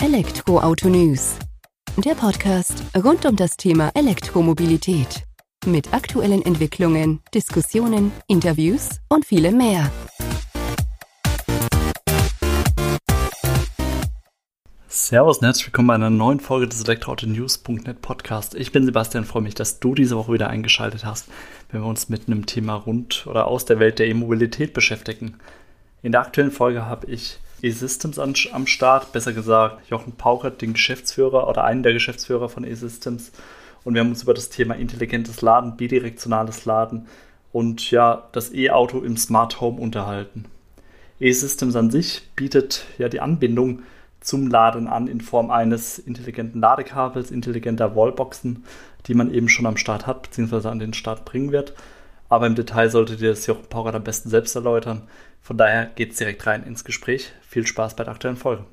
Elektroauto News. Der Podcast rund um das Thema Elektromobilität. Mit aktuellen Entwicklungen, Diskussionen, Interviews und vielem mehr. Servus und herzlich willkommen bei einer neuen Folge des Elektroauto-News.net Podcast. Ich bin Sebastian, freue mich, dass du diese Woche wieder eingeschaltet hast, wenn wir uns mit einem Thema rund oder aus der Welt der E-Mobilität beschäftigen. In der aktuellen Folge habe ich E-Systems am Start, besser gesagt Jochen Pauchert, den Geschäftsführer oder einen der Geschäftsführer von E-Systems. Und wir haben uns über das Thema intelligentes Laden, bidirektionales Laden und ja, das E-Auto im Smart Home unterhalten. E-Systems an sich bietet ja die Anbindung zum Laden an in Form eines intelligenten Ladekabels, intelligenter Wallboxen, die man eben schon am Start hat, beziehungsweise an den Start bringen wird. Aber im Detail solltet ihr das Jochen Pauchert am besten selbst erläutern. Von daher geht es direkt rein ins Gespräch. Viel Spaß bei der aktuellen Folge.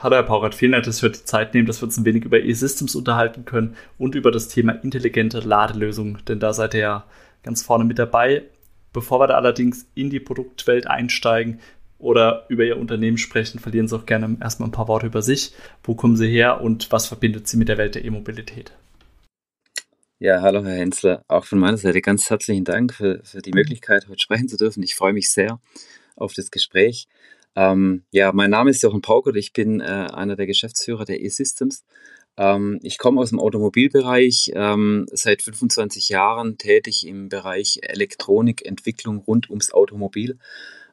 Hallo Herr Paurat, vielen Dank, dass wir die Zeit nehmen, dass wir uns ein wenig über E-Systems unterhalten können und über das Thema intelligente Ladelösungen, denn da seid ihr ja ganz vorne mit dabei. Bevor wir da allerdings in die Produktwelt einsteigen oder über Ihr Unternehmen sprechen, verlieren Sie auch gerne erstmal ein paar Worte über sich. Wo kommen Sie her und was verbindet Sie mit der Welt der E-Mobilität? Ja, hallo Herr Hensler. Auch von meiner Seite ganz herzlichen Dank für, für die Möglichkeit, heute sprechen zu dürfen. Ich freue mich sehr auf das Gespräch. Ähm, ja, mein Name ist Jochen Paukert. Ich bin äh, einer der Geschäftsführer der E-Systems. Ähm, ich komme aus dem Automobilbereich, ähm, seit 25 Jahren tätig im Bereich Elektronikentwicklung rund ums Automobil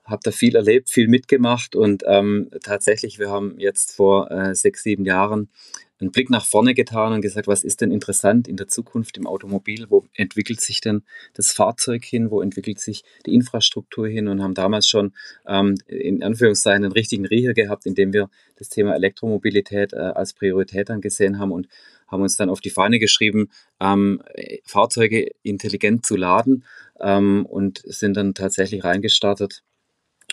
habe da viel erlebt, viel mitgemacht und ähm, tatsächlich, wir haben jetzt vor äh, sechs, sieben Jahren einen Blick nach vorne getan und gesagt, was ist denn interessant in der Zukunft im Automobil? Wo entwickelt sich denn das Fahrzeug hin? Wo entwickelt sich die Infrastruktur hin? Und haben damals schon ähm, in Anführungszeichen einen richtigen Riecher gehabt, indem wir das Thema Elektromobilität äh, als Priorität angesehen haben und haben uns dann auf die Fahne geschrieben, ähm, Fahrzeuge intelligent zu laden ähm, und sind dann tatsächlich reingestartet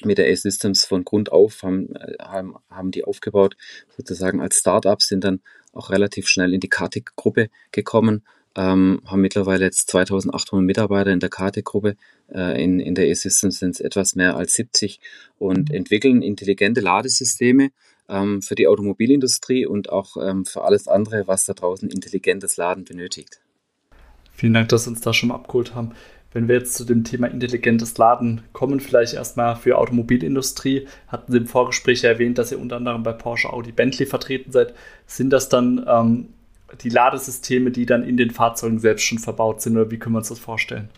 mit der A-Systems von Grund auf, haben, äh, haben, haben die aufgebaut, sozusagen als Startup, sind dann auch relativ schnell in die KATIK-Gruppe gekommen, ähm, haben mittlerweile jetzt 2800 Mitarbeiter in der KATIK-Gruppe, äh, in, in der A-Systems sind es etwas mehr als 70 und mhm. entwickeln intelligente Ladesysteme ähm, für die Automobilindustrie und auch ähm, für alles andere, was da draußen intelligentes Laden benötigt. Vielen Dank, dass Sie uns da schon mal abgeholt haben. Wenn wir jetzt zu dem Thema intelligentes Laden kommen, vielleicht erstmal für Automobilindustrie, hatten Sie im Vorgespräch erwähnt, dass ihr unter anderem bei Porsche, Audi, Bentley vertreten seid. Sind das dann ähm, die Ladesysteme, die dann in den Fahrzeugen selbst schon verbaut sind oder wie können wir uns das vorstellen?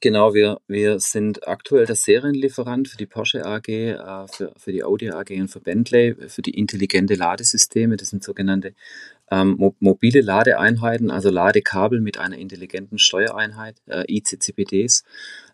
Genau, wir, wir sind aktuell der Serienlieferant für die Porsche AG, äh, für, für die Audi AG und für Bentley, für die intelligente Ladesysteme. Das sind sogenannte ähm, mo mobile Ladeeinheiten, also Ladekabel mit einer intelligenten Steuereinheit, äh, ICCPDs.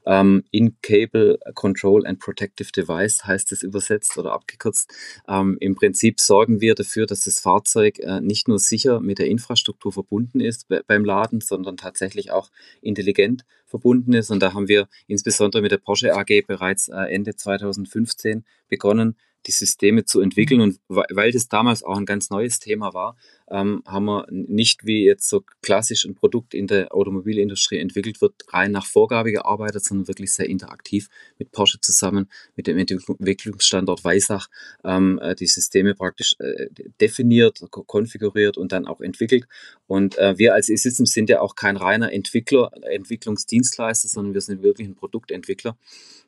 Ähm, In-Cable Control and Protective Device heißt es übersetzt oder abgekürzt. Ähm, Im Prinzip sorgen wir dafür, dass das Fahrzeug äh, nicht nur sicher mit der Infrastruktur verbunden ist beim Laden, sondern tatsächlich auch intelligent verbunden ist. Und da haben wir insbesondere mit der Porsche AG bereits äh, Ende 2015 begonnen, die Systeme zu entwickeln. Und weil das damals auch ein ganz neues Thema war, ähm, haben wir nicht wie jetzt so klassisch ein Produkt in der Automobilindustrie entwickelt wird, rein nach Vorgabe gearbeitet, sondern wirklich sehr interaktiv mit Porsche zusammen, mit dem Entwicklungsstandort Weissach, ähm, äh, die Systeme praktisch äh, definiert, konfiguriert und dann auch entwickelt. Und äh, wir als E-Systems sind ja auch kein reiner Entwickler, Entwicklungsdienstleister, sondern wir sind wirklich ein Produktentwickler.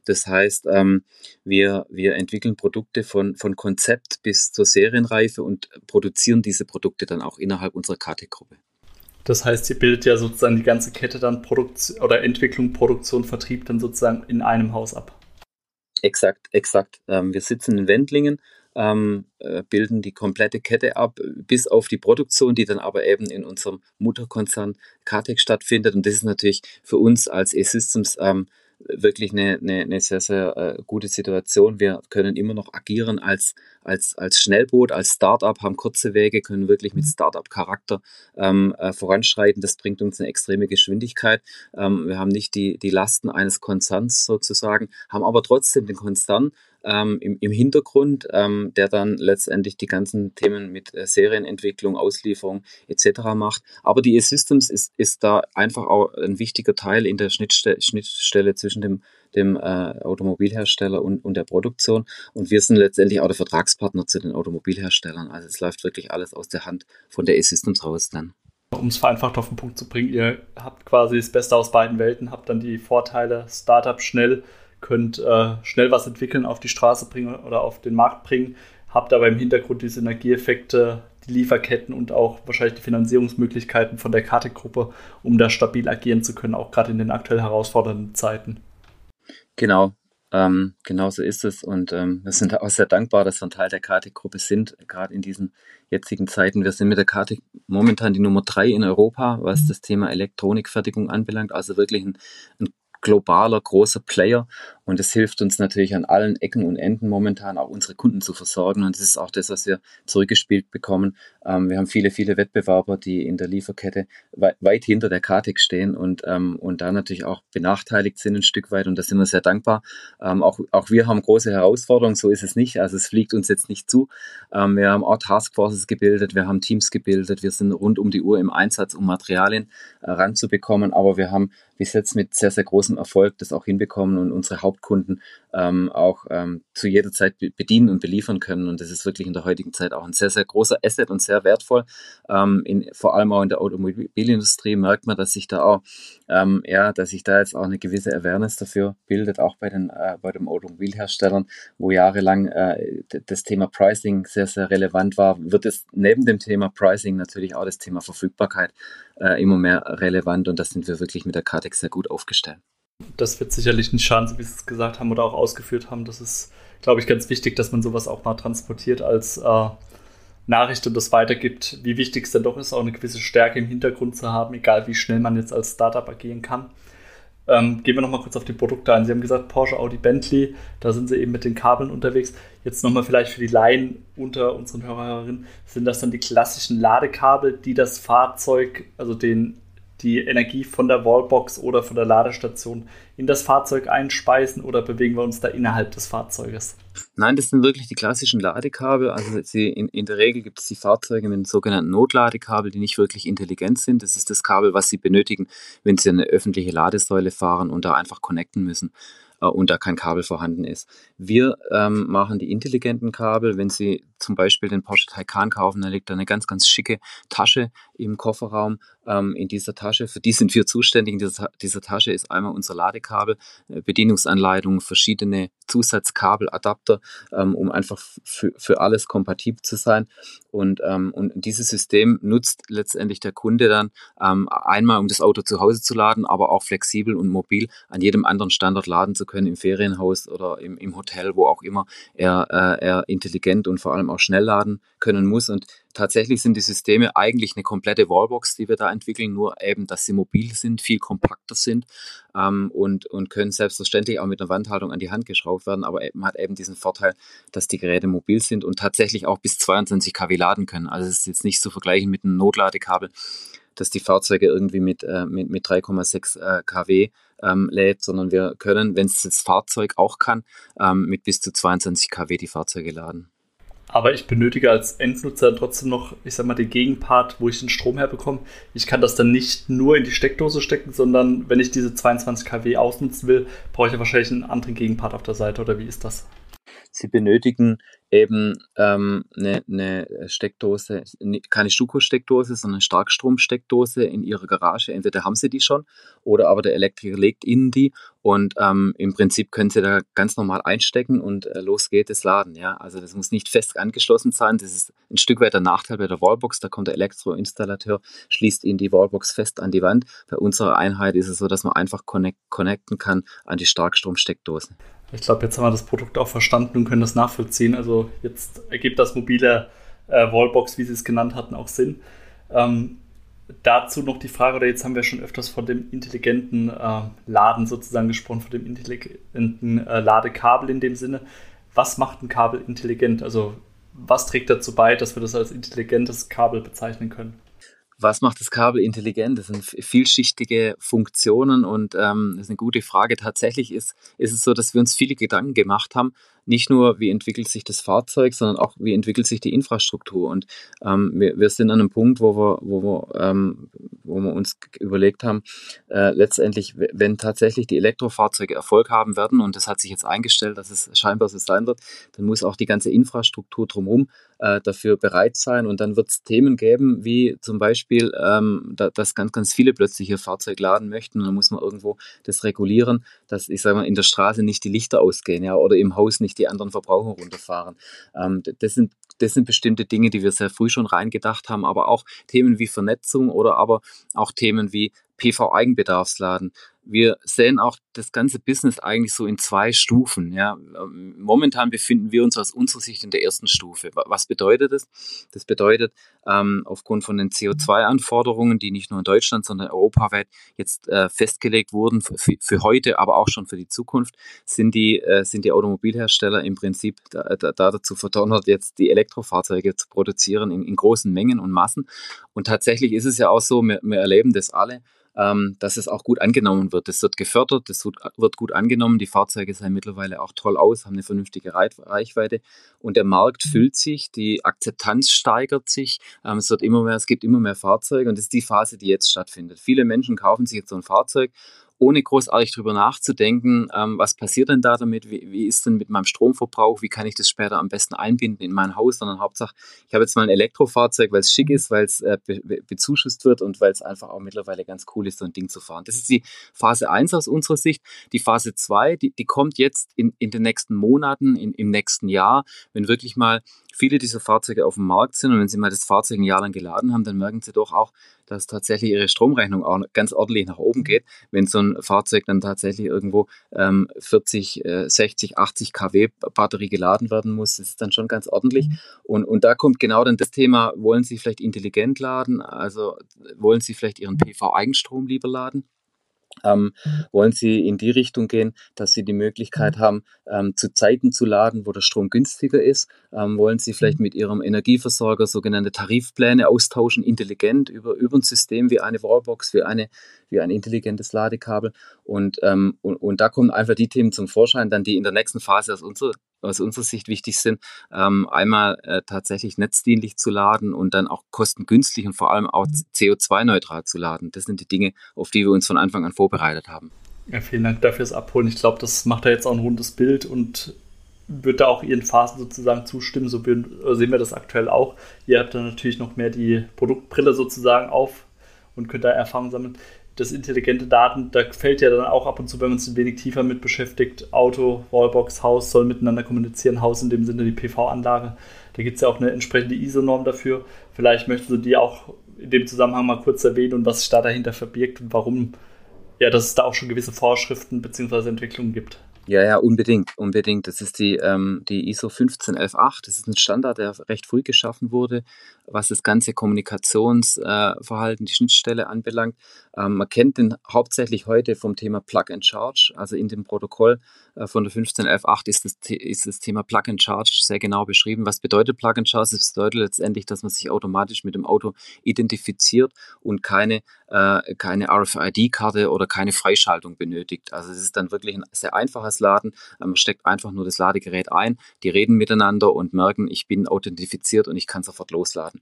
Das heißt, ähm, wir, wir entwickeln Produkte von, von Konzept bis zur Serienreife und produzieren diese Produkte dann auch innerhalb unserer KT-Gruppe. Das heißt, ihr bildet ja sozusagen die ganze Kette dann Produktion oder Entwicklung, Produktion, Vertrieb dann sozusagen in einem Haus ab. Exakt, exakt. Ähm, wir sitzen in Wendlingen, ähm, äh, bilden die komplette Kette ab, bis auf die Produktion, die dann aber eben in unserem Mutterkonzern KTEC stattfindet. Und das ist natürlich für uns als E-Systems ähm, wirklich eine, eine, eine sehr, sehr äh, gute Situation. Wir können immer noch agieren als, als, als Schnellboot, als Startup, haben kurze Wege, können wirklich mit mhm. Startup-Charakter ähm, äh, voranschreiten. Das bringt uns eine extreme Geschwindigkeit. Ähm, wir haben nicht die, die Lasten eines Konzerns sozusagen, haben aber trotzdem den Konzern ähm, im, im, Hintergrund, ähm, der dann letztendlich die ganzen Themen mit äh, Serienentwicklung, Auslieferung etc. macht. Aber die E-Systems ist, ist da einfach auch ein wichtiger Teil in der Schnittstelle, Schnittstelle zwischen dem, dem äh, Automobilhersteller und, und der Produktion. Und wir sind letztendlich auch der Vertragspartner zu den Automobilherstellern. Also es läuft wirklich alles aus der Hand von der E-Systems raus dann um es vereinfacht auf den Punkt zu bringen, ihr habt quasi das Beste aus beiden Welten, habt dann die Vorteile, Startup schnell, könnt äh, schnell was entwickeln, auf die Straße bringen oder auf den Markt bringen, habt aber im Hintergrund die Synergieeffekte, die Lieferketten und auch wahrscheinlich die Finanzierungsmöglichkeiten von der Karte-Gruppe, um da stabil agieren zu können, auch gerade in den aktuell herausfordernden Zeiten. Genau, ähm, genau so ist es. Und ähm, wir sind auch sehr dankbar, dass wir ein Teil der Karte-Gruppe sind, gerade in diesen jetzigen Zeiten. Wir sind mit der Karte momentan die Nummer drei in Europa, was mhm. das Thema Elektronikfertigung anbelangt. Also wirklich ein, ein globaler, großer Player und es hilft uns natürlich an allen Ecken und Enden momentan auch unsere Kunden zu versorgen. Und das ist auch das, was wir zurückgespielt bekommen. Ähm, wir haben viele, viele Wettbewerber, die in der Lieferkette weit, weit hinter der Kartik stehen und, ähm, und da natürlich auch benachteiligt sind ein Stück weit. Und da sind wir sehr dankbar. Ähm, auch, auch wir haben große Herausforderungen, so ist es nicht. Also es fliegt uns jetzt nicht zu. Ähm, wir haben auch Taskforces gebildet, wir haben Teams gebildet, wir sind rund um die Uhr im Einsatz, um Materialien äh, ranzubekommen. Aber wir haben bis jetzt mit sehr, sehr großem Erfolg das auch hinbekommen und unsere Haupt Hauptkunden ähm, auch ähm, zu jeder Zeit bedienen und beliefern können. Und das ist wirklich in der heutigen Zeit auch ein sehr, sehr großer Asset und sehr wertvoll. Ähm, in, vor allem auch in der Automobilindustrie merkt man, dass sich da auch, ähm, ja, dass sich da jetzt auch eine gewisse Awareness dafür bildet, auch bei den, äh, bei den Automobilherstellern, wo jahrelang äh, das Thema Pricing sehr, sehr relevant war, wird es neben dem Thema Pricing natürlich auch das Thema Verfügbarkeit äh, immer mehr relevant und da sind wir wirklich mit der Kartex sehr gut aufgestellt das wird sicherlich nicht schaden, so wie Sie es gesagt haben oder auch ausgeführt haben. Das ist, glaube ich, ganz wichtig, dass man sowas auch mal transportiert als äh, Nachricht und das weitergibt, wie wichtig es denn doch ist, auch eine gewisse Stärke im Hintergrund zu haben, egal wie schnell man jetzt als Startup agieren kann. Ähm, gehen wir nochmal kurz auf die Produkte ein. Sie haben gesagt, Porsche, Audi, Bentley, da sind Sie eben mit den Kabeln unterwegs. Jetzt nochmal vielleicht für die Laien unter unseren Hörerinnen, sind das dann die klassischen Ladekabel, die das Fahrzeug, also den die Energie von der Wallbox oder von der Ladestation in das Fahrzeug einspeisen oder bewegen wir uns da innerhalb des Fahrzeuges? Nein, das sind wirklich die klassischen Ladekabel. Also in, in der Regel gibt es die Fahrzeuge mit sogenannten Notladekabel, die nicht wirklich intelligent sind. Das ist das Kabel, was sie benötigen, wenn sie eine öffentliche Ladesäule fahren und da einfach connecten müssen äh, und da kein Kabel vorhanden ist. Wir ähm, machen die intelligenten Kabel. Wenn Sie zum Beispiel den Porsche Taycan kaufen, da liegt da eine ganz, ganz schicke Tasche im Kofferraum. Ähm, in dieser Tasche, für die sind wir zuständig. In dieser, dieser Tasche ist einmal unser Ladekabel, äh, Bedienungsanleitung, verschiedene Zusatzkabel, Adapter, ähm, um einfach für, für alles kompatibel zu sein. Und, ähm, und dieses System nutzt letztendlich der Kunde dann ähm, einmal, um das Auto zu Hause zu laden, aber auch flexibel und mobil an jedem anderen Standort laden zu können, im Ferienhaus oder im, im Hotel, wo auch immer er, äh, er intelligent und vor allem auch schnell laden können muss. Und tatsächlich sind die Systeme eigentlich eine komplette Wallbox, die wir da entwickeln, nur eben, dass sie mobil sind, viel kompakter sind ähm, und, und können selbstverständlich auch mit einer Wandhaltung an die Hand geschraubt werden, aber man hat eben diesen Vorteil, dass die Geräte mobil sind und tatsächlich auch bis 22 kW laden können. Also es ist jetzt nicht zu vergleichen mit einem Notladekabel, dass die Fahrzeuge irgendwie mit, äh, mit, mit 3,6 äh, kW ähm, lädt, sondern wir können, wenn es das Fahrzeug auch kann, ähm, mit bis zu 22 kW die Fahrzeuge laden. Aber ich benötige als Endnutzer trotzdem noch, ich sag mal, den Gegenpart, wo ich den Strom herbekomme. Ich kann das dann nicht nur in die Steckdose stecken, sondern wenn ich diese 22 kW ausnutzen will, brauche ich ja wahrscheinlich einen anderen Gegenpart auf der Seite, oder wie ist das? Sie benötigen eben ähm, eine, eine Steckdose, keine Stuko-Steckdose, sondern eine Starkstrom-Steckdose in Ihrer Garage. Entweder haben Sie die schon oder aber der Elektriker legt Ihnen die und ähm, im Prinzip können Sie da ganz normal einstecken und äh, los geht es laden. Ja? Also das muss nicht fest angeschlossen sein. Das ist ein Stück weit der Nachteil bei der Wallbox. Da kommt der Elektroinstallateur, schließt Ihnen die Wallbox fest an die Wand. Bei unserer Einheit ist es so, dass man einfach connect connecten kann an die Starkstrom-Steckdose. Ich glaube, jetzt haben wir das Produkt auch verstanden und können das nachvollziehen. Also jetzt ergibt das mobile äh, Wallbox, wie Sie es genannt hatten, auch Sinn. Ähm, dazu noch die Frage, oder jetzt haben wir schon öfters von dem intelligenten äh, Laden sozusagen gesprochen, von dem intelligenten äh, Ladekabel in dem Sinne. Was macht ein Kabel intelligent? Also was trägt dazu bei, dass wir das als intelligentes Kabel bezeichnen können? Was macht das Kabel intelligent? Das sind vielschichtige Funktionen und ähm, das ist eine gute Frage. Tatsächlich ist, ist es so, dass wir uns viele Gedanken gemacht haben, nicht nur, wie entwickelt sich das Fahrzeug, sondern auch, wie entwickelt sich die Infrastruktur. Und ähm, wir, wir sind an einem Punkt, wo wir, wo wir, ähm, wo wir uns überlegt haben, äh, letztendlich, wenn tatsächlich die Elektrofahrzeuge Erfolg haben werden, und das hat sich jetzt eingestellt, dass es scheinbar so sein wird, dann muss auch die ganze Infrastruktur drumherum äh, dafür bereit sein. Und dann wird es Themen geben, wie zum Beispiel, ähm, da, dass ganz, ganz viele plötzlich ihr Fahrzeug laden möchten. Und dann muss man irgendwo das regulieren, dass, ich sage mal, in der Straße nicht die Lichter ausgehen ja, oder im Haus nicht die anderen Verbraucher runterfahren. Ähm, das sind das sind bestimmte Dinge, die wir sehr früh schon reingedacht haben, aber auch Themen wie Vernetzung oder aber auch Themen wie PV-Eigenbedarfsladen wir sehen auch das ganze Business eigentlich so in zwei Stufen. Ja. Momentan befinden wir uns aus unserer Sicht in der ersten Stufe. Was bedeutet das? Das bedeutet, ähm, aufgrund von den CO2-Anforderungen, die nicht nur in Deutschland, sondern europaweit jetzt äh, festgelegt wurden für, für, heute, aber auch schon für die Zukunft, sind die, äh, sind die Automobilhersteller im Prinzip da, da, dazu verdonnert, jetzt die Elektrofahrzeuge zu produzieren in, in großen Mengen und Massen. Und tatsächlich ist es ja auch so, wir, wir erleben das alle ähm, dass es auch gut angenommen wird. Es wird gefördert, es wird gut angenommen. Die Fahrzeuge sehen mittlerweile auch toll aus, haben eine vernünftige Reichweite und der Markt mhm. füllt sich, die Akzeptanz steigert sich, ähm, es wird immer mehr, es gibt immer mehr Fahrzeuge und das ist die Phase, die jetzt stattfindet. Viele Menschen kaufen sich jetzt so ein Fahrzeug ohne großartig drüber nachzudenken, ähm, was passiert denn da damit, wie, wie, ist denn mit meinem Stromverbrauch, wie kann ich das später am besten einbinden in mein Haus, sondern Hauptsache, ich habe jetzt mal ein Elektrofahrzeug, weil es schick ist, weil es äh, be bezuschusst wird und weil es einfach auch mittlerweile ganz cool ist, so ein Ding zu fahren. Das ist die Phase 1 aus unserer Sicht. Die Phase 2, die, die kommt jetzt in, in den nächsten Monaten, in, im nächsten Jahr, wenn wirklich mal viele dieser Fahrzeuge auf dem Markt sind und wenn Sie mal das Fahrzeug ein Jahr lang geladen haben, dann merken Sie doch auch, dass tatsächlich Ihre Stromrechnung auch ganz ordentlich nach oben geht, wenn so ein Fahrzeug dann tatsächlich irgendwo ähm, 40, äh, 60, 80 kW Batterie geladen werden muss. Das ist dann schon ganz ordentlich. Mhm. Und, und da kommt genau dann das Thema, wollen Sie vielleicht intelligent laden? Also wollen Sie vielleicht Ihren PV-Eigenstrom lieber laden? Ähm, wollen sie in die Richtung gehen, dass sie die Möglichkeit haben, ähm, zu Zeiten zu laden, wo der Strom günstiger ist. Ähm, wollen sie vielleicht mit ihrem Energieversorger sogenannte Tarifpläne austauschen, intelligent über, über ein System wie eine Wallbox, wie, eine, wie ein intelligentes Ladekabel. Und, ähm, und, und da kommen einfach die Themen zum Vorschein, dann die in der nächsten Phase aus unserer aus unserer Sicht wichtig sind, ähm, einmal äh, tatsächlich netzdienlich zu laden und dann auch kostengünstig und vor allem auch CO2-neutral zu laden. Das sind die Dinge, auf die wir uns von Anfang an vorbereitet haben. Ja, vielen Dank dafür fürs Abholen. Ich glaube, das macht da jetzt auch ein rundes Bild und wird da auch Ihren Phasen sozusagen zustimmen. So sehen wir das aktuell auch. Ihr habt dann natürlich noch mehr die Produktbrille sozusagen auf und könnt da Erfahrung sammeln das intelligente Daten, da fällt ja dann auch ab und zu, wenn man sich ein wenig tiefer mit beschäftigt, Auto, Wallbox, Haus soll miteinander kommunizieren, Haus in dem Sinne die PV-Anlage. Da gibt es ja auch eine entsprechende ISO-Norm dafür. Vielleicht möchten Sie die auch in dem Zusammenhang mal kurz erwähnen und was sich da dahinter verbirgt und warum ja, dass es da auch schon gewisse Vorschriften bzw. Entwicklungen gibt. Ja, ja, unbedingt, unbedingt. Das ist die, ähm, die ISO 15118. Das ist ein Standard, der recht früh geschaffen wurde, was das ganze Kommunikationsverhalten, äh, die Schnittstelle anbelangt. Ähm, man kennt den hauptsächlich heute vom Thema Plug and Charge. Also in dem Protokoll von der 15118 ist das, ist das Thema Plug and Charge sehr genau beschrieben. Was bedeutet Plug and Charge? Es bedeutet letztendlich, dass man sich automatisch mit dem Auto identifiziert und keine, äh, keine RFID-Karte oder keine Freischaltung benötigt. Also es ist dann wirklich ein sehr einfaches Laden. Ähm, man steckt einfach nur das Ladegerät ein, die reden miteinander und merken, ich bin authentifiziert und ich kann sofort losladen.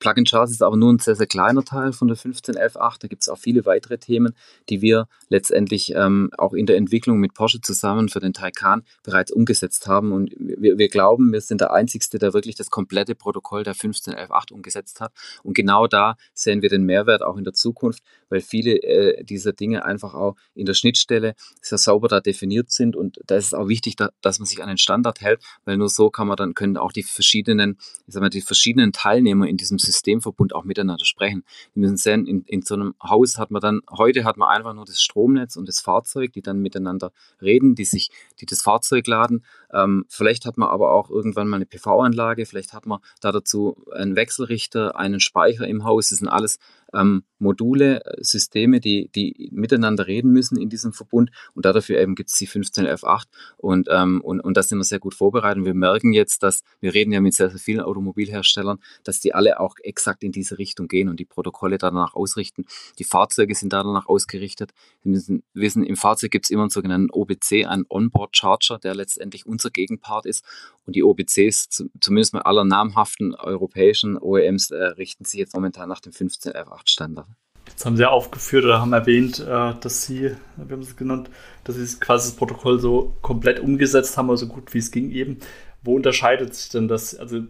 Plugin Charts ist aber nur ein sehr, sehr kleiner Teil von der 15.11.8. Da gibt es auch viele weitere Themen, die wir letztendlich ähm, auch in der Entwicklung mit Porsche zusammen für den Taycan bereits umgesetzt haben. Und wir, wir glauben, wir sind der Einzigste, der wirklich das komplette Protokoll der 15.11.8 umgesetzt hat. Und genau da sehen wir den Mehrwert auch in der Zukunft, weil viele äh, dieser Dinge einfach auch in der Schnittstelle sehr sauber da definiert sind. Und da ist es auch wichtig, da, dass man sich an den Standard hält, weil nur so kann man dann können auch die verschiedenen, ich sag mal, die verschiedenen Teilnehmer in diesem Systemverbund auch miteinander sprechen. Wir müssen sehen, in, in so einem Haus hat man dann, heute hat man einfach nur das Stromnetz und das Fahrzeug, die dann miteinander reden, die sich, die das Fahrzeug laden. Ähm, vielleicht hat man aber auch irgendwann mal eine PV-Anlage, vielleicht hat man da dazu einen Wechselrichter, einen Speicher im Haus. Das sind alles ähm, Module, äh, Systeme, die, die miteinander reden müssen in diesem Verbund. Und dafür eben gibt es die 15F8 und, ähm, und, und das sind wir sehr gut vorbereitet. Und wir merken jetzt, dass wir reden ja mit sehr, sehr vielen Automobilherstellern, dass die alle auch exakt in diese Richtung gehen und die Protokolle danach ausrichten. Die Fahrzeuge sind danach ausgerichtet. Wir müssen wissen, im Fahrzeug gibt es immer einen sogenannten OBC, einen Onboard Charger, der letztendlich unser Gegenpart ist. Und die OBCs, zumindest mal aller namhaften europäischen OEMs, äh, richten sich jetzt momentan nach dem 15F8 Standard. Jetzt haben Sie ja aufgeführt oder haben erwähnt, äh, dass Sie, wir haben es genannt, dass Sie quasi das Protokoll so komplett umgesetzt haben, also so gut wie es ging eben. Wo unterscheidet sich denn das? Also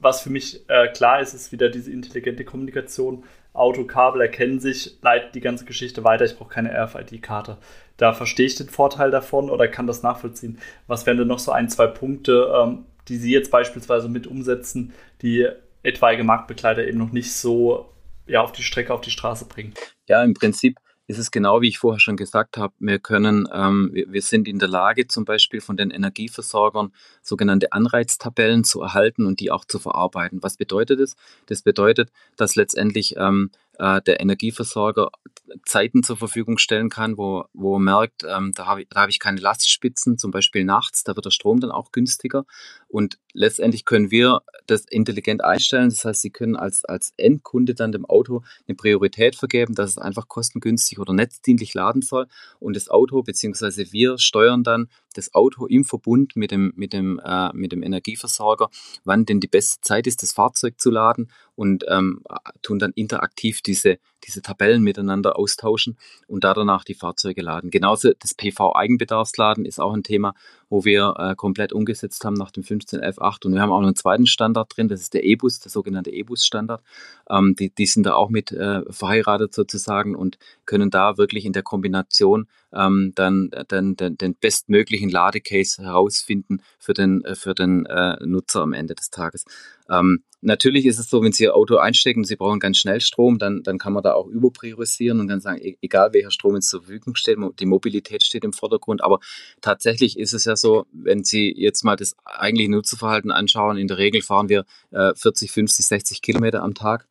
was für mich äh, klar ist, ist wieder diese intelligente Kommunikation. Auto, Kabel erkennen sich, leitet die ganze Geschichte weiter. Ich brauche keine RFID-Karte. Da verstehe ich den Vorteil davon oder kann das nachvollziehen. Was wären denn noch so ein, zwei Punkte, ähm, die Sie jetzt beispielsweise mit umsetzen, die etwaige Marktbegleiter eben noch nicht so ja, auf die Strecke, auf die Straße bringen? Ja, im Prinzip ist es genau wie ich vorher schon gesagt habe. Wir können, ähm, wir, wir, sind in der Lage, zum Beispiel von den Energieversorgern sogenannte Anreiztabellen zu erhalten und die auch zu verarbeiten. Was bedeutet das? Das bedeutet, dass letztendlich ähm, äh, der Energieversorger Zeiten zur Verfügung stellen kann, wo, wo er merkt, ähm, da habe ich, hab ich keine Lastspitzen, zum Beispiel nachts, da wird der Strom dann auch günstiger. Und letztendlich können wir das intelligent einstellen. Das heißt, Sie können als, als Endkunde dann dem Auto eine Priorität vergeben, dass es einfach kostengünstig oder netzdienlich laden soll. Und das Auto, beziehungsweise wir steuern dann das Auto im Verbund mit dem, mit dem, äh, mit dem Energieversorger, wann denn die beste Zeit ist, das Fahrzeug zu laden und ähm, tun dann interaktiv diese, diese Tabellen miteinander austauschen und da danach die Fahrzeuge laden. Genauso das PV-Eigenbedarfsladen ist auch ein Thema, wo wir äh, komplett umgesetzt haben nach dem 15F8 und wir haben auch noch einen zweiten Standard drin, das ist der E-Bus, der sogenannte E-Bus-Standard. Ähm, die, die sind da auch mit äh, verheiratet sozusagen und können da wirklich in der Kombination ähm, dann, dann den, den bestmöglichen Ladecase herausfinden für den, für den äh, Nutzer am Ende des Tages. Ähm, natürlich ist es so, wenn Sie Ihr Auto einstecken und Sie brauchen ganz schnell Strom, dann, dann kann man da auch überpriorisieren und dann sagen, e-, egal welcher Strom jetzt zur Verfügung steht, die Mobilität steht im Vordergrund. Aber tatsächlich ist es ja so, wenn Sie jetzt mal das eigentliche Nutzerverhalten anschauen, in der Regel fahren wir äh, 40, 50, 60 Kilometer am Tag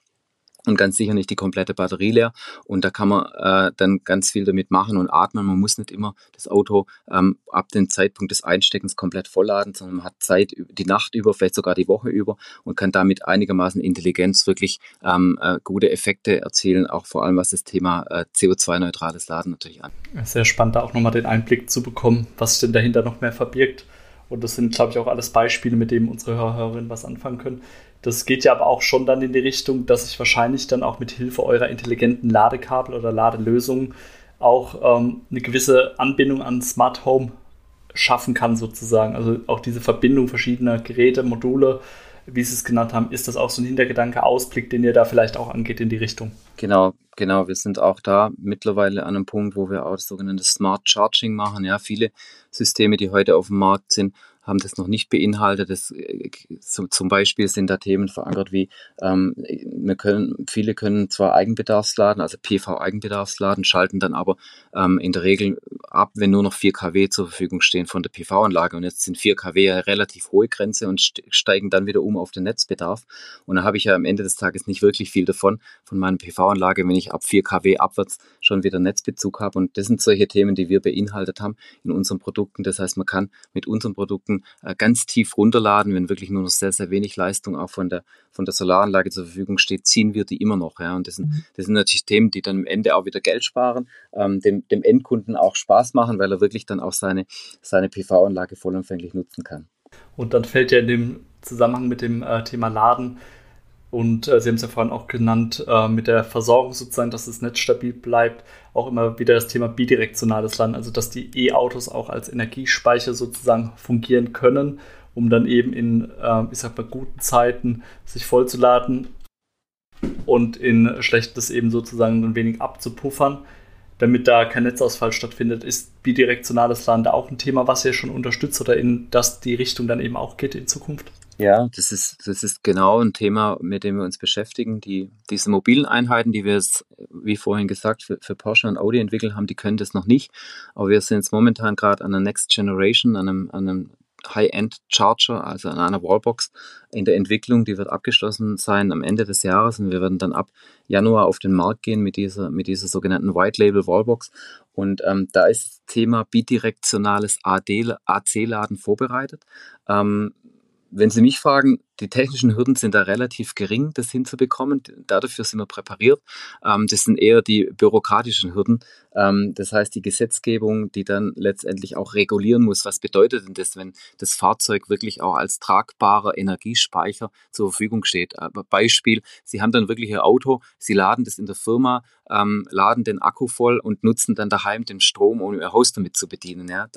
und ganz sicher nicht die komplette Batterie leer. Und da kann man äh, dann ganz viel damit machen und atmen. Man muss nicht immer das Auto ähm, ab dem Zeitpunkt des Einsteckens komplett vollladen, sondern man hat Zeit die Nacht über, vielleicht sogar die Woche über und kann damit einigermaßen Intelligenz wirklich ähm, äh, gute Effekte erzielen, auch vor allem was das Thema äh, CO2-neutrales Laden natürlich an. Sehr spannend, da auch nochmal den Einblick zu bekommen, was sich denn dahinter noch mehr verbirgt. Und das sind, glaube ich, auch alles Beispiele, mit denen unsere Hörerinnen was anfangen können. Das geht ja aber auch schon dann in die Richtung, dass ich wahrscheinlich dann auch mit Hilfe eurer intelligenten Ladekabel oder Ladelösungen auch ähm, eine gewisse Anbindung an Smart Home schaffen kann, sozusagen. Also auch diese Verbindung verschiedener Geräte, Module, wie Sie es genannt haben, ist das auch so ein Hintergedanke, Ausblick, den ihr da vielleicht auch angeht in die Richtung? Genau, genau. Wir sind auch da mittlerweile an einem Punkt, wo wir auch das sogenannte Smart Charging machen. Ja, viele Systeme, die heute auf dem Markt sind, haben das noch nicht beinhaltet. Das, äh, zum Beispiel sind da Themen verankert wie, ähm, wir können, viele können zwar Eigenbedarfsladen, also PV-Eigenbedarfsladen, schalten dann aber ähm, in der Regel ab, wenn nur noch 4 kW zur Verfügung stehen von der PV-Anlage. Und jetzt sind 4 kW eine relativ hohe Grenze und steigen dann wieder um auf den Netzbedarf. Und da habe ich ja am Ende des Tages nicht wirklich viel davon, von meiner PV-Anlage, wenn ich ab 4 kW abwärts schon wieder Netzbezug habe. Und das sind solche Themen, die wir beinhaltet haben in unseren Produkten. Das heißt, man kann mit unseren Produkten äh, ganz tief runterladen, wenn wirklich nur noch sehr, sehr wenig Leistung auch von der, von der Solaranlage zur Verfügung steht, ziehen wir die immer noch. Ja. Und das sind, mhm. das sind natürlich Themen, die dann am Ende auch wieder Geld sparen, ähm, dem, dem Endkunden auch Spaß machen, weil er wirklich dann auch seine, seine PV-Anlage vollumfänglich nutzen kann. Und dann fällt ja in dem Zusammenhang mit dem äh, Thema Laden und äh, Sie haben es ja vorhin auch genannt, äh, mit der Versorgung sozusagen, dass das Netz stabil bleibt, auch immer wieder das Thema bidirektionales Laden, also dass die E-Autos auch als Energiespeicher sozusagen fungieren können, um dann eben in, äh, ich sag mal, guten Zeiten sich vollzuladen und in schlechtes eben sozusagen ein wenig abzupuffern, damit da kein Netzausfall stattfindet. Ist bidirektionales Laden da auch ein Thema, was ihr schon unterstützt oder in das die Richtung dann eben auch geht in Zukunft? Ja, das ist, das ist genau ein Thema, mit dem wir uns beschäftigen. Die, diese mobilen Einheiten, die wir jetzt, wie vorhin gesagt, für, für Porsche und Audi entwickelt haben, die können das noch nicht. Aber wir sind jetzt momentan gerade an der Next Generation, an einem, an einem High-End Charger, also an einer Wallbox in der Entwicklung. Die wird abgeschlossen sein am Ende des Jahres und wir werden dann ab Januar auf den Markt gehen mit dieser, mit dieser sogenannten White Label Wallbox. Und ähm, da ist das Thema bidirektionales AC-Laden vorbereitet. Ähm, wenn Sie mich fragen, die technischen Hürden sind da relativ gering, das hinzubekommen. Dafür sind wir präpariert. Ähm, das sind eher die bürokratischen Hürden. Ähm, das heißt, die Gesetzgebung, die dann letztendlich auch regulieren muss. Was bedeutet denn das, wenn das Fahrzeug wirklich auch als tragbarer Energiespeicher zur Verfügung steht? Aber Beispiel, Sie haben dann wirklich Ihr Auto, Sie laden das in der Firma, ähm, laden den Akku voll und nutzen dann daheim den Strom, um Ihr Haus damit zu bedienen. Ja?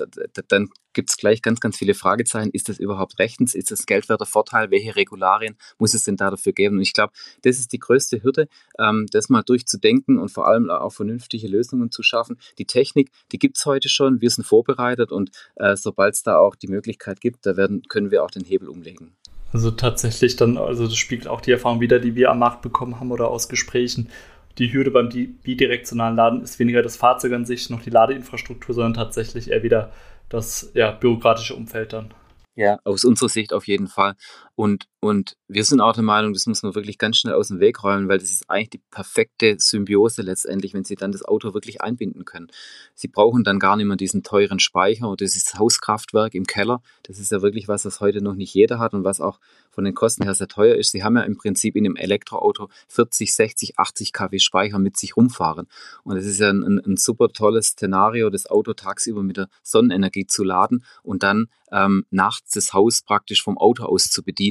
dann gibt es gleich ganz, ganz viele Fragezeichen. Ist das überhaupt rechtens? Ist das geldwerter Vorteil? Welche Regularien muss es denn da dafür geben? Und ich glaube, das ist die größte Hürde, ähm, das mal durchzudenken und vor allem auch vernünftige Lösungen zu schaffen. Die Technik, die gibt es heute schon. Wir sind vorbereitet und äh, sobald es da auch die Möglichkeit gibt, da werden, können wir auch den Hebel umlegen. Also tatsächlich dann, also das spiegelt auch die Erfahrung wieder, die wir am Markt bekommen haben oder aus Gesprächen. Die Hürde beim bidirektionalen Laden ist weniger das Fahrzeug an sich, noch die Ladeinfrastruktur, sondern tatsächlich eher wieder das ja, bürokratische Umfeld dann. Ja, aus unserer Sicht auf jeden Fall. Und, und wir sind auch der Meinung, das muss man wirklich ganz schnell aus dem Weg räumen, weil das ist eigentlich die perfekte Symbiose letztendlich, wenn Sie dann das Auto wirklich einbinden können. Sie brauchen dann gar nicht mehr diesen teuren Speicher oder dieses Hauskraftwerk im Keller. Das ist ja wirklich was, was heute noch nicht jeder hat und was auch von den Kosten her sehr teuer ist. Sie haben ja im Prinzip in einem Elektroauto 40, 60, 80 kW Speicher mit sich rumfahren. Und es ist ja ein, ein, ein super tolles Szenario, das Auto tagsüber mit der Sonnenenergie zu laden und dann ähm, nachts das Haus praktisch vom Auto aus zu bedienen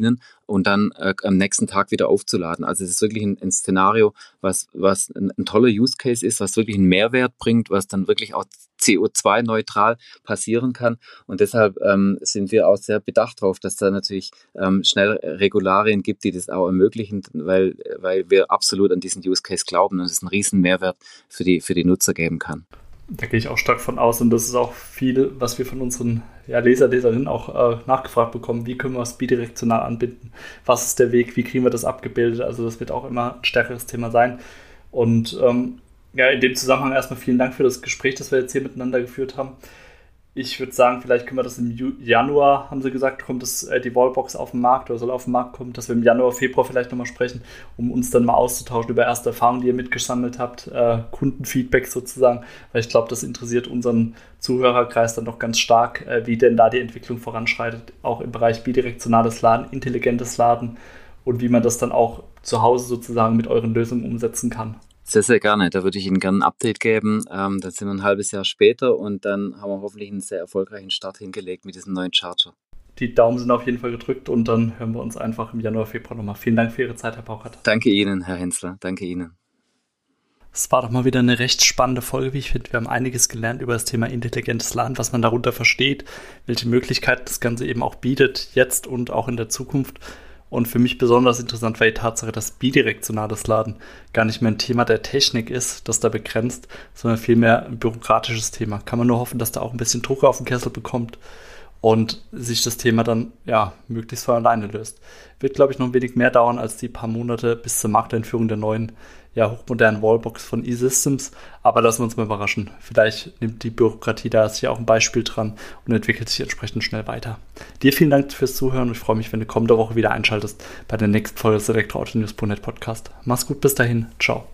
und dann äh, am nächsten Tag wieder aufzuladen. Also es ist wirklich ein, ein Szenario, was, was ein, ein, toller Use Case ist, was wirklich einen Mehrwert bringt, was dann wirklich auch CO2-neutral passieren kann. Und deshalb ähm, sind wir auch sehr bedacht darauf, dass da natürlich ähm, schnell Regularien gibt, die das auch ermöglichen, weil, weil wir absolut an diesen Use Case glauben und es einen riesen Mehrwert für die, für die Nutzer geben kann. Da gehe ich auch stark von aus und das ist auch viel, was wir von unseren ja, Leser, Leserinnen auch äh, nachgefragt bekommen. Wie können wir es bidirektional anbinden? Was ist der Weg? Wie kriegen wir das abgebildet? Also das wird auch immer ein stärkeres Thema sein. Und ähm, ja, in dem Zusammenhang erstmal vielen Dank für das Gespräch, das wir jetzt hier miteinander geführt haben. Ich würde sagen, vielleicht können wir das im Januar, haben sie gesagt, kommt das, äh, die Wallbox auf den Markt oder soll auf den Markt kommen, dass wir im Januar, Februar vielleicht nochmal sprechen, um uns dann mal auszutauschen über erste Erfahrungen, die ihr mitgesammelt habt, äh, Kundenfeedback sozusagen, weil ich glaube, das interessiert unseren Zuhörerkreis dann doch ganz stark, äh, wie denn da die Entwicklung voranschreitet, auch im Bereich bidirektionales Laden, intelligentes Laden und wie man das dann auch zu Hause sozusagen mit euren Lösungen umsetzen kann. Sehr, sehr gerne. Da würde ich Ihnen gerne ein Update geben. Ähm, dann sind wir ein halbes Jahr später und dann haben wir hoffentlich einen sehr erfolgreichen Start hingelegt mit diesem neuen Charger. Die Daumen sind auf jeden Fall gedrückt und dann hören wir uns einfach im Januar, Februar nochmal. Vielen Dank für Ihre Zeit, Herr Pauchert. Danke Ihnen, Herr Hensler. Danke Ihnen. Es war doch mal wieder eine recht spannende Folge, wie ich finde. Wir haben einiges gelernt über das Thema intelligentes Land, was man darunter versteht, welche Möglichkeiten das Ganze eben auch bietet, jetzt und auch in der Zukunft. Und für mich besonders interessant war die Tatsache, dass bidirektionales Laden gar nicht mehr ein Thema der Technik ist, das da begrenzt, sondern vielmehr ein bürokratisches Thema. Kann man nur hoffen, dass da auch ein bisschen Druck auf den Kessel bekommt und sich das Thema dann ja möglichst von alleine löst. Wird, glaube ich, noch ein wenig mehr dauern als die paar Monate bis zur Markteinführung der neuen ja, hochmodernen Wallbox von E-Systems. Aber lassen wir uns mal überraschen. Vielleicht nimmt die Bürokratie da hier auch ein Beispiel dran und entwickelt sich entsprechend schnell weiter. Dir vielen Dank fürs Zuhören und ich freue mich, wenn du kommende Woche wieder einschaltest bei der nächsten Folge des Elektroautonews.net Podcast. Mach's gut, bis dahin. Ciao.